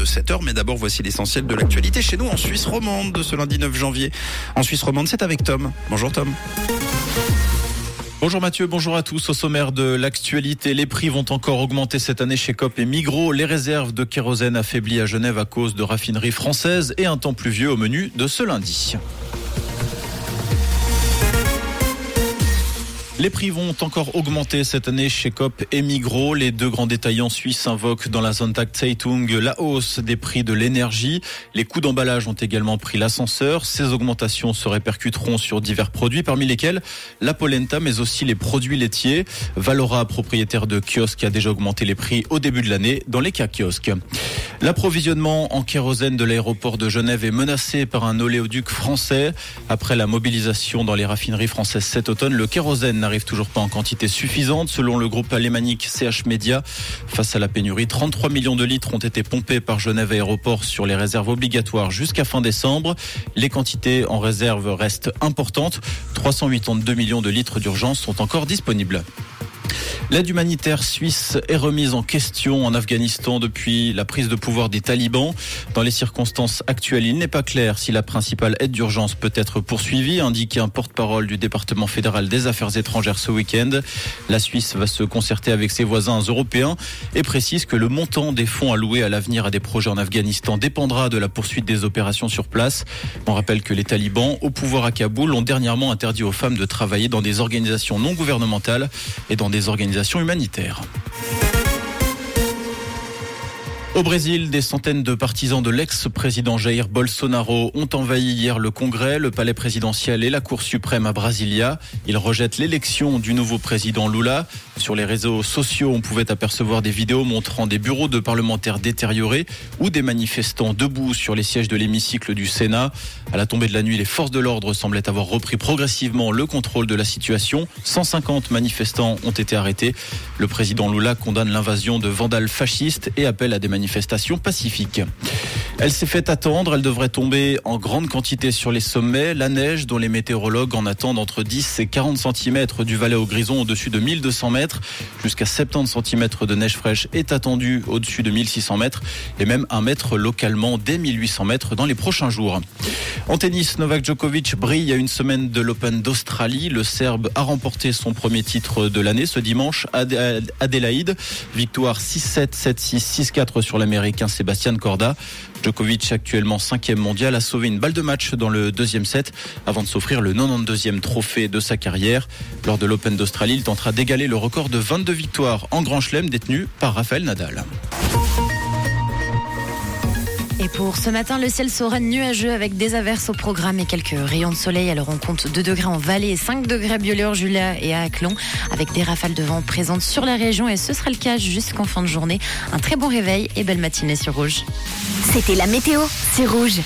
de 7h. Mais d'abord, voici l'essentiel de l'actualité chez nous en Suisse romande de ce lundi 9 janvier. En Suisse romande, c'est avec Tom. Bonjour Tom. Bonjour Mathieu, bonjour à tous. Au sommaire de l'actualité, les prix vont encore augmenter cette année chez COP et Migros. Les réserves de kérosène affaiblies à Genève à cause de raffineries françaises et un temps pluvieux au menu de ce lundi. Les prix vont encore augmenter cette année chez COP et Migros. Les deux grands détaillants suisses invoquent dans la Sonntag Zeitung la hausse des prix de l'énergie. Les coûts d'emballage ont également pris l'ascenseur. Ces augmentations se répercuteront sur divers produits, parmi lesquels la polenta, mais aussi les produits laitiers. Valora, propriétaire de kiosques, a déjà augmenté les prix au début de l'année dans les cas kiosques. L'approvisionnement en kérosène de l'aéroport de Genève est menacé par un oléoduc français. Après la mobilisation dans les raffineries françaises cet automne, le kérosène n'arrive toujours pas en quantité suffisante. Selon le groupe alémanique CH Media, face à la pénurie, 33 millions de litres ont été pompés par Genève Aéroport sur les réserves obligatoires jusqu'à fin décembre. Les quantités en réserve restent importantes. 382 millions de litres d'urgence sont encore disponibles. L'aide humanitaire suisse est remise en question en Afghanistan depuis la prise de pouvoir des talibans. Dans les circonstances actuelles, il n'est pas clair si la principale aide d'urgence peut être poursuivie, indique un porte-parole du département fédéral des affaires étrangères ce week-end. La Suisse va se concerter avec ses voisins européens et précise que le montant des fonds alloués à l'avenir à des projets en Afghanistan dépendra de la poursuite des opérations sur place. On rappelle que les talibans au pouvoir à Kaboul ont dernièrement interdit aux femmes de travailler dans des organisations non gouvernementales et dans des organisations humanitaires. Au Brésil, des centaines de partisans de l'ex-président Jair Bolsonaro ont envahi hier le Congrès, le palais présidentiel et la Cour suprême à Brasilia. Ils rejettent l'élection du nouveau président Lula. Sur les réseaux sociaux, on pouvait apercevoir des vidéos montrant des bureaux de parlementaires détériorés ou des manifestants debout sur les sièges de l'hémicycle du Sénat. À la tombée de la nuit, les forces de l'ordre semblaient avoir repris progressivement le contrôle de la situation. 150 manifestants ont été arrêtés. Le président Lula condamne l'invasion de vandales fascistes et appelle à des manifestations pacifiques. Elle s'est fait attendre, elle devrait tomber en grande quantité sur les sommets. La neige, dont les météorologues en attendent entre 10 et 40 cm du Valais au Grison au-dessus de 1200 mètres. Jusqu'à 70 cm de neige fraîche est attendue au-dessus de 1600 mètres et même un mètre localement dès 1800 mètres dans les prochains jours. En tennis, Novak Djokovic brille à une semaine de l'Open d'Australie. Le Serbe a remporté son premier titre de l'année ce dimanche à Adélaïde. Victoire 6-7, 7-6, 6-4 sur l'Américain Sébastien Corda. Djokovic, actuellement cinquième mondial, a sauvé une balle de match dans le deuxième set avant de s'offrir le 92e trophée de sa carrière. Lors de l'Open d'Australie, il tentera d'égaler le record de 22 victoires en Grand Chelem détenu par Rafael Nadal. Pour ce matin, le ciel sera nuageux avec des averses au programme et quelques rayons de soleil. Elle rencontre 2 degrés en vallée et 5 degrés à Biolure, Julia et à Aclon avec des rafales de vent présentes sur la région et ce sera le cas jusqu'en fin de journée. Un très bon réveil et belle matinée sur Rouge. C'était la météo, c'est Rouge.